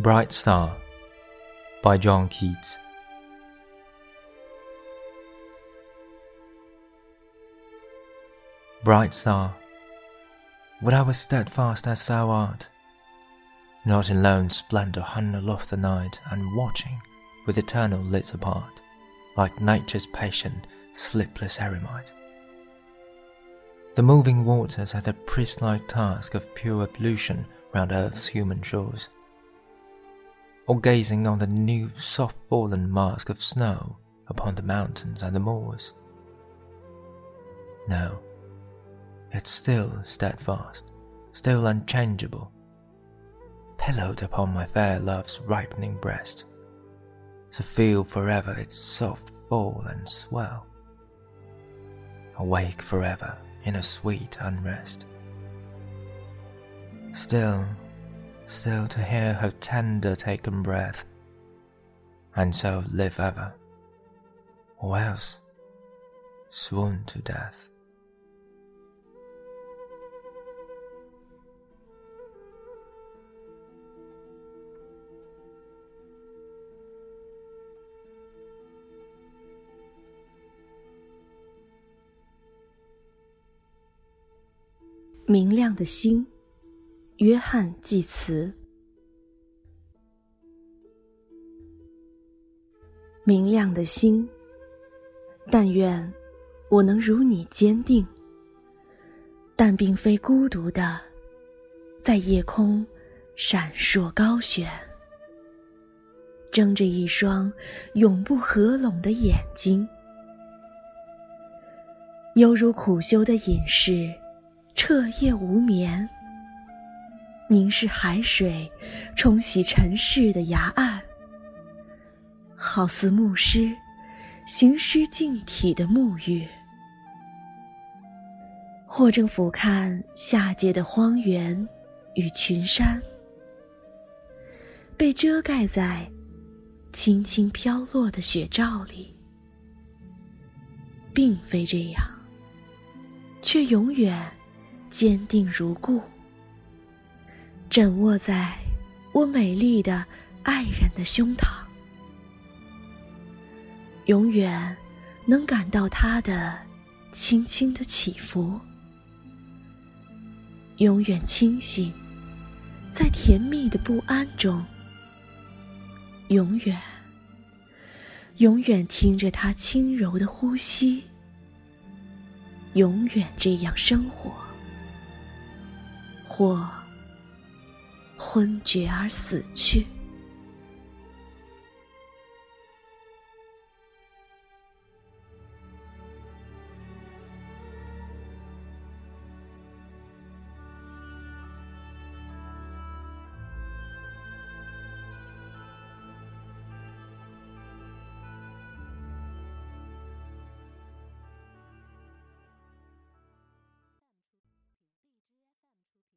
Bright Star by John Keats. Bright star, would I were steadfast as thou art, not in lone splendour hung aloft the night, and watching, with eternal lids apart, like nature's patient, sleepless eremite. The moving waters had the priest-like task of pure ablution round earth's human shores or gazing on the new soft fallen mask of snow upon the mountains and the moors. No, it's still steadfast, still unchangeable, pillowed upon my fair love's ripening breast, to feel forever its soft fall and swell, awake forever in a sweet unrest. Still, still to hear her tender taken breath, and so live ever, or else swoon to death. 明亮的星。 约翰济慈，明亮的星，但愿我能如你坚定，但并非孤独的，在夜空闪烁高悬，睁着一双永不合拢的眼睛，犹如苦修的隐士，彻夜无眠。凝视海水，冲洗尘世的崖岸，好似牧师行尸净体的沐浴；或正俯瞰下界的荒原与群山，被遮盖在轻轻飘落的雪罩里，并非这样，却永远坚定如故。枕卧在我美丽的爱人的胸膛，永远能感到他的轻轻的起伏，永远清醒在甜蜜的不安中，永远，永远听着他轻柔的呼吸，永远这样生活，或。昏厥而死去。